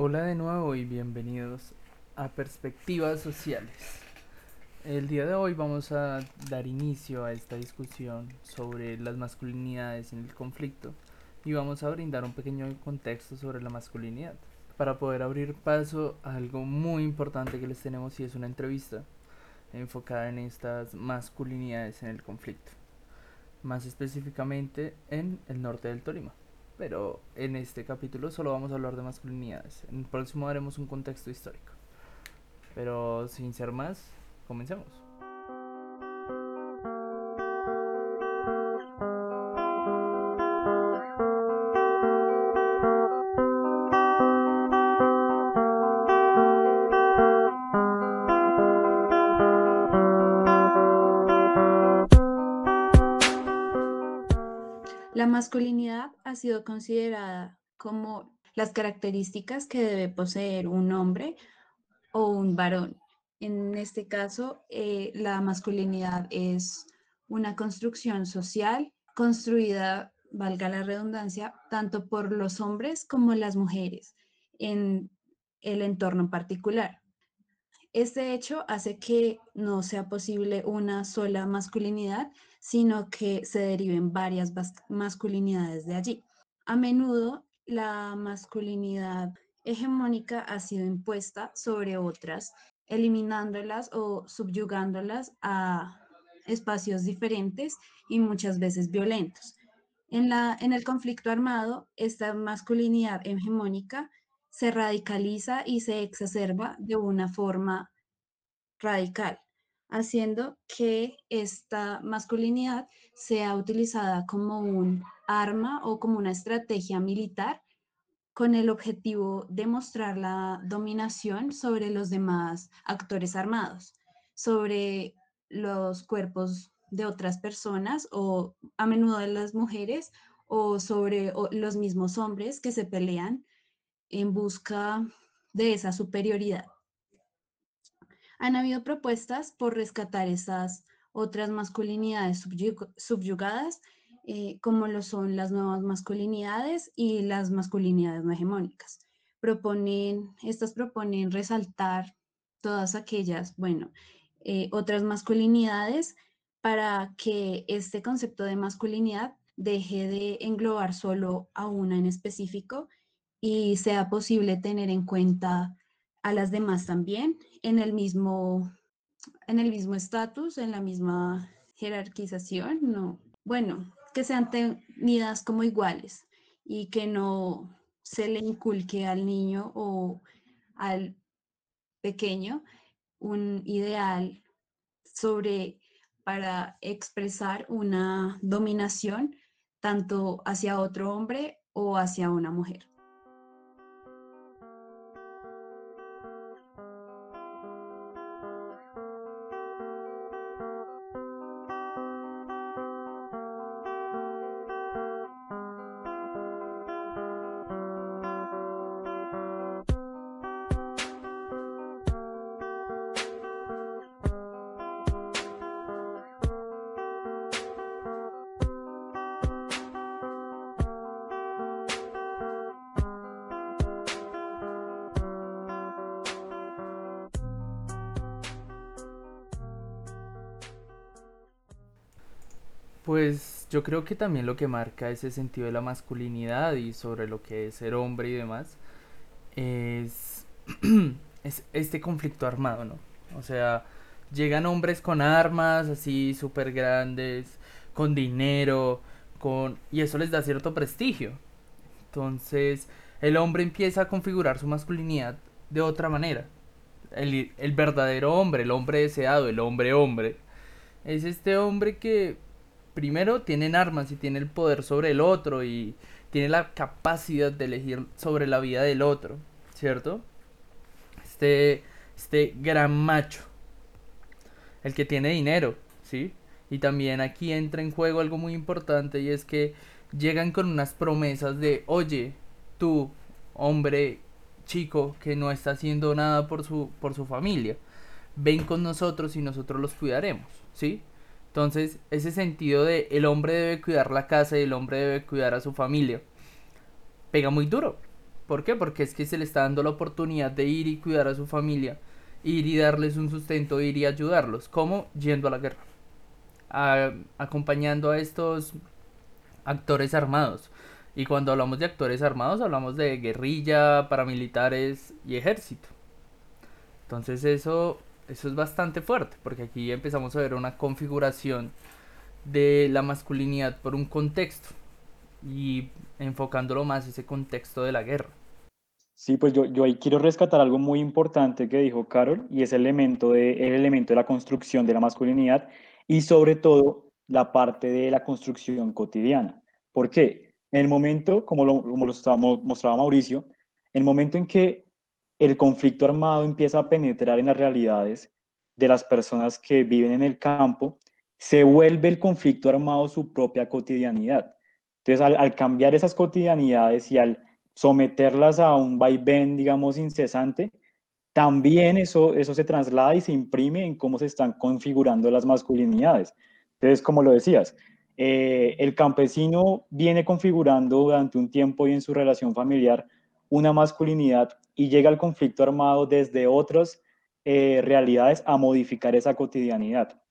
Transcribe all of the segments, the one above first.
Hola de nuevo y bienvenidos a Perspectivas Sociales. El día de hoy vamos a dar inicio a esta discusión sobre las masculinidades en el conflicto y vamos a brindar un pequeño contexto sobre la masculinidad para poder abrir paso a algo muy importante que les tenemos y es una entrevista enfocada en estas masculinidades en el conflicto, más específicamente en el norte del Tolima pero en este capítulo solo vamos a hablar de masculinidades. En el próximo haremos un contexto histórico. Pero sin ser más, comencemos. La masculinidad ha sido considerada como las características que debe poseer un hombre o un varón. En este caso, eh, la masculinidad es una construcción social construida, valga la redundancia, tanto por los hombres como las mujeres en el entorno particular. Este hecho hace que no sea posible una sola masculinidad, sino que se deriven varias masculinidades de allí. A menudo la masculinidad hegemónica ha sido impuesta sobre otras, eliminándolas o subyugándolas a espacios diferentes y muchas veces violentos. En, la, en el conflicto armado, esta masculinidad hegemónica se radicaliza y se exacerba de una forma radical, haciendo que esta masculinidad sea utilizada como un arma o como una estrategia militar con el objetivo de mostrar la dominación sobre los demás actores armados, sobre los cuerpos de otras personas o a menudo de las mujeres o sobre los mismos hombres que se pelean en busca de esa superioridad. Han habido propuestas por rescatar esas otras masculinidades subyugadas, eh, como lo son las nuevas masculinidades y las masculinidades no hegemónicas. Proponen, estas proponen resaltar todas aquellas, bueno, eh, otras masculinidades para que este concepto de masculinidad deje de englobar solo a una en específico y sea posible tener en cuenta a las demás también en el mismo en el mismo estatus, en la misma jerarquización, no. Bueno, que sean tenidas como iguales y que no se le inculque al niño o al pequeño un ideal sobre para expresar una dominación tanto hacia otro hombre o hacia una mujer. Pues yo creo que también lo que marca ese sentido de la masculinidad y sobre lo que es ser hombre y demás es, es este conflicto armado, ¿no? O sea, llegan hombres con armas así súper grandes, con dinero, con... y eso les da cierto prestigio. Entonces, el hombre empieza a configurar su masculinidad de otra manera. El, el verdadero hombre, el hombre deseado, el hombre hombre, es este hombre que primero tienen armas y tiene el poder sobre el otro y tiene la capacidad de elegir sobre la vida del otro, ¿cierto? Este, este gran macho, el que tiene dinero, ¿sí? Y también aquí entra en juego algo muy importante y es que llegan con unas promesas de, oye, tú, hombre chico que no está haciendo nada por su, por su familia, ven con nosotros y nosotros los cuidaremos, ¿sí? Entonces, ese sentido de el hombre debe cuidar la casa y el hombre debe cuidar a su familia, pega muy duro. ¿Por qué? Porque es que se le está dando la oportunidad de ir y cuidar a su familia, ir y darles un sustento, ir y ayudarlos. ¿Cómo? Yendo a la guerra. acompañando a estos actores armados. Y cuando hablamos de actores armados, hablamos de guerrilla, paramilitares y ejército. Entonces eso, eso es bastante fuerte, porque aquí empezamos a ver una configuración de la masculinidad por un contexto y enfocándolo más ese contexto de la guerra. Sí, pues yo, yo ahí quiero rescatar algo muy importante que dijo Carol y es el elemento, de, el elemento de la construcción de la masculinidad y sobre todo la parte de la construcción cotidiana. ¿Por qué? En el momento, como lo, como lo mostraba Mauricio, en el momento en que el conflicto armado empieza a penetrar en las realidades de las personas que viven en el campo, se vuelve el conflicto armado su propia cotidianidad. Entonces, al, cambiar esas cotidianidades y al someterlas a un vaivén, digamos, incesante, también eso, eso se traslada y se imprime en cómo se están configurando las masculinidades. Entonces, como lo decías, eh, el campesino viene configurando durante un tiempo y en su relación familiar una masculinidad y llega al conflicto armado desde otras eh, realidades a modificar esa cotidianidad.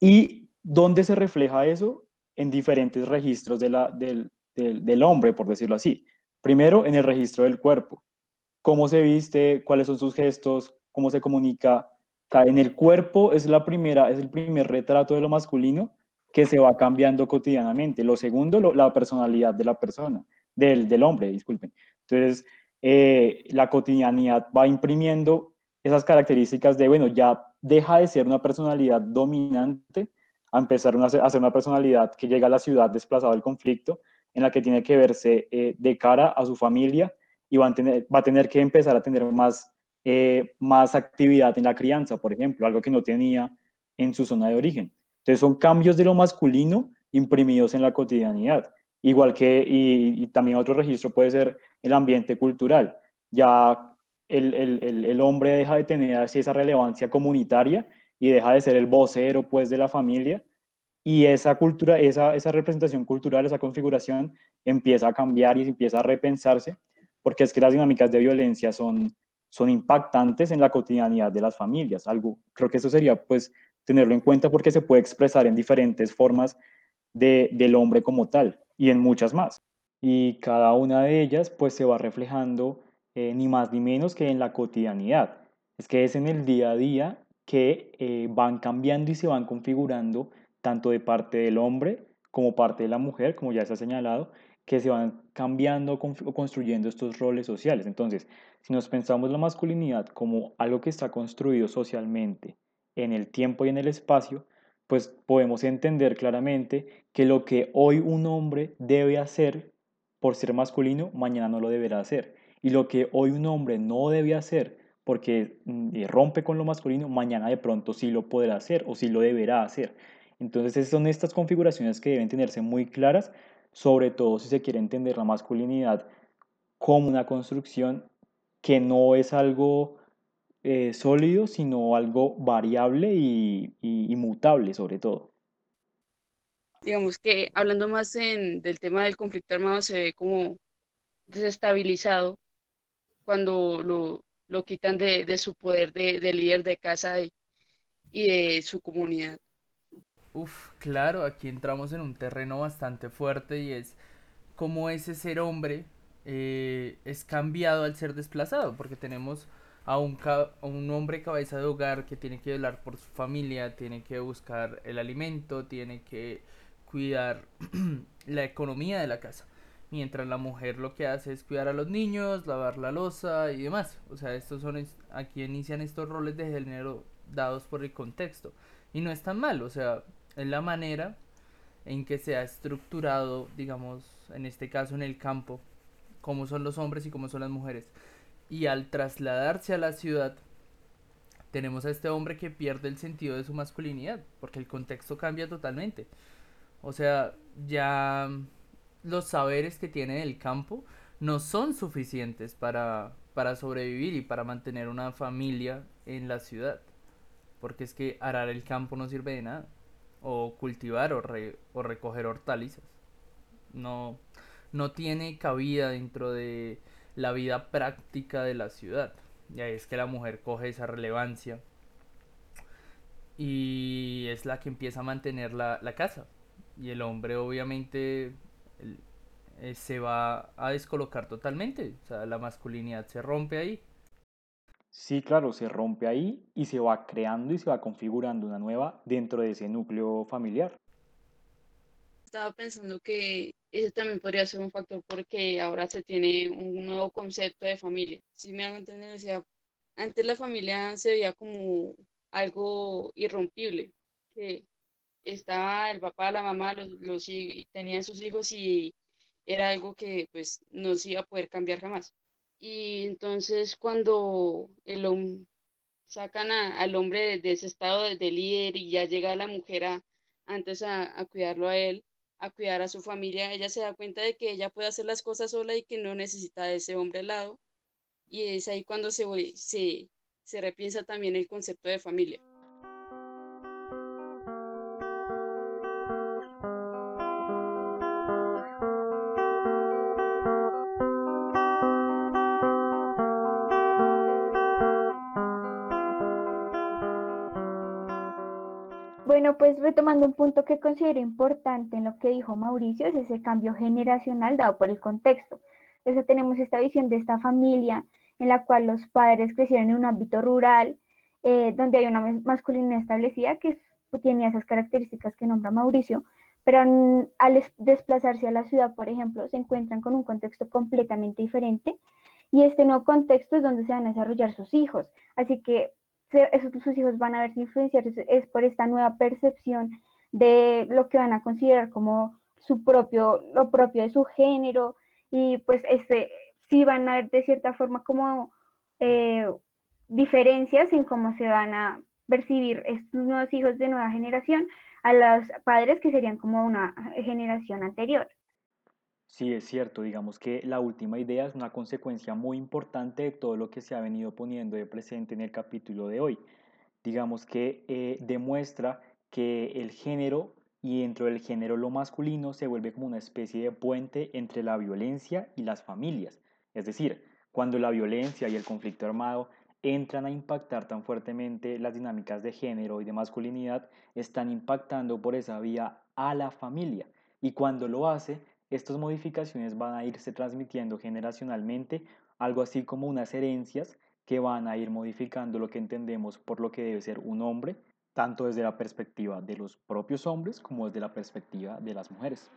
¿Y dónde se refleja eso? En diferentes registros de la, del, del hombre, por decirlo así. Primero, en el registro del cuerpo. Cómo se viste, cuáles son sus gestos, cómo se comunica. En el cuerpo es, la primera, es el primer retrato de lo masculino que se va cambiando cotidianamente. Lo segundo, la personalidad de la persona, del, del hombre, disculpen. Entonces, eh, la cotidianidad va imprimiendo esas características de, bueno, ya deja de ser una personalidad dominante a empezar a ser una personalidad que llega a la ciudad desplazado del conflicto en la que tiene que verse eh, de cara a su familia y va a, tener, va a tener que empezar a tener más, eh, más actividad en la crianza, por ejemplo, algo que no tenía en su zona de origen. Entonces son cambios de lo masculino imprimidos en la cotidianidad. Igual que, y, también otro registro puede ser el ambiente cultural. Ya el, el, el, hombre deja de tener así esa relevancia comunitaria y deja de ser el vocero pues de la familia y esa cultura, esa, esa representación cultural, esa configuración empieza a cambiar y empieza a repensarse, porque es que las dinámicas de violencia son, son impactantes en la cotidianidad de las familias. Algo, creo que eso sería pues tenerlo en cuenta porque se puede expresar en diferentes formas de, del hombre como tal y en muchas más. Y cada una de ellas pues se va reflejando eh, ni más ni menos que en la cotidianidad. Es que es en el día a día que eh, van cambiando y se van configurando tanto de parte del hombre como parte de la mujer, como ya se ha señalado, que se van cambiando o construyendo estos roles sociales. Entonces, si nos pensamos la masculinidad como algo que está construido socialmente en el tiempo y en el espacio, pues podemos entender claramente que lo que hoy un hombre debe hacer por ser masculino, mañana no lo deberá hacer. Y lo que hoy un hombre no debe hacer porque mm, rompe con lo masculino, mañana de pronto sí lo podrá hacer o sí lo deberá hacer. Entonces son estas configuraciones que deben tenerse muy claras, sobre todo si se quiere entender la masculinidad como una construcción que no es algo eh, sólido, sino algo variable y, sobre todo. Digamos que hablando más del tema del conflicto armado se ve como desestabilizado cuando lo, quitan de, su poder de, líder de casa y de su comunidad. Uf, claro, aquí entramos en un terreno bastante fuerte y es cómo ese ser hombre eh, es cambiado al ser desplazado, porque tenemos a un, un hombre cabeza de hogar que tiene que velar por su familia, tiene que buscar el alimento, tiene que cuidar la economía de la casa. Mientras la mujer lo que hace es cuidar a los niños, lavar la losa y demás. O sea, estos son aquí inician estos roles de género dados por el contexto. Y no es tan mal, o sea, es la manera en que se ha estructurado, digamos, en este caso en el campo, cómo son los hombres y cómo son las mujeres. Y al trasladarse a la ciudad, tenemos a este hombre que pierde el sentido de su masculinidad, porque el contexto cambia totalmente. O sea, ya los saberes que tiene el campo no son suficientes para, para sobrevivir y para mantener una familia en la ciudad. Porque es que arar el campo no sirve de nada o cultivar o, o recoger hortalizas. No, no tiene cabida dentro de la vida práctica de la ciudad. Y ahí es que la mujer coge esa relevancia y es la que empieza a mantener la, la casa. Y el hombre obviamente eh, se va a descolocar totalmente, o sea, la masculinidad se rompe ahí. Sí, claro, se rompe ahí y se va creando y se va configurando una nueva dentro de ese núcleo familiar. Estaba pensando que ese también podría ser un factor porque ahora se tiene un nuevo concepto de familia. Si me hago entender, o sea, antes la familia se veía como algo irrompible, que estaba el papá, la mamá, los, los tenían sus hijos y era algo que pues no se iba a poder cambiar jamás. Y entonces cuando el sacan al hombre de, ese estado de, líder y ya llega la mujer a, antes a, cuidarlo a él, a cuidar a su familia, ella se da cuenta de que ella puede hacer las cosas sola y que no necesita de ese hombre al lado. Y es ahí cuando se, se, se repiensa también el concepto de familia. Retomando un punto que considero importante en lo que dijo Mauricio, es ese cambio generacional dado por el contexto. Entonces tenemos esta visión de esta familia en la cual los padres crecieron en un ámbito rural, eh, donde hay una masculinidad establecida que tiene esas características que nombra Mauricio, pero al desplazarse a la ciudad, por ejemplo, se encuentran con un contexto completamente diferente y este nuevo contexto es donde se van a desarrollar sus hijos. Así que esos, sus hijos van a verse influenciados es por esta nueva percepción de lo que van a considerar como su propio, lo propio de su género y pues este, sí van a haber de cierta forma como eh, diferencias en cómo se van a percibir estos nuevos hijos de nueva generación a los padres que serían como una generación anterior. Sí, es cierto, digamos que la última idea es una consecuencia muy importante de todo lo que se ha venido poniendo de presente en el capítulo de hoy. Digamos que eh, demuestra que el género y dentro del género lo masculino se vuelve como una especie de puente entre la violencia y las familias. Es decir, cuando la violencia y el conflicto armado entran a impactar tan fuertemente las dinámicas de género y de masculinidad, están impactando por esa vía a la familia. Y cuando lo hace, estas modificaciones van a irse transmitiendo generacionalmente, algo así como unas herencias que van a ir modificando lo que entendemos por lo que debe ser un hombre, tanto desde la perspectiva de los propios hombres como desde la perspectiva de las mujeres.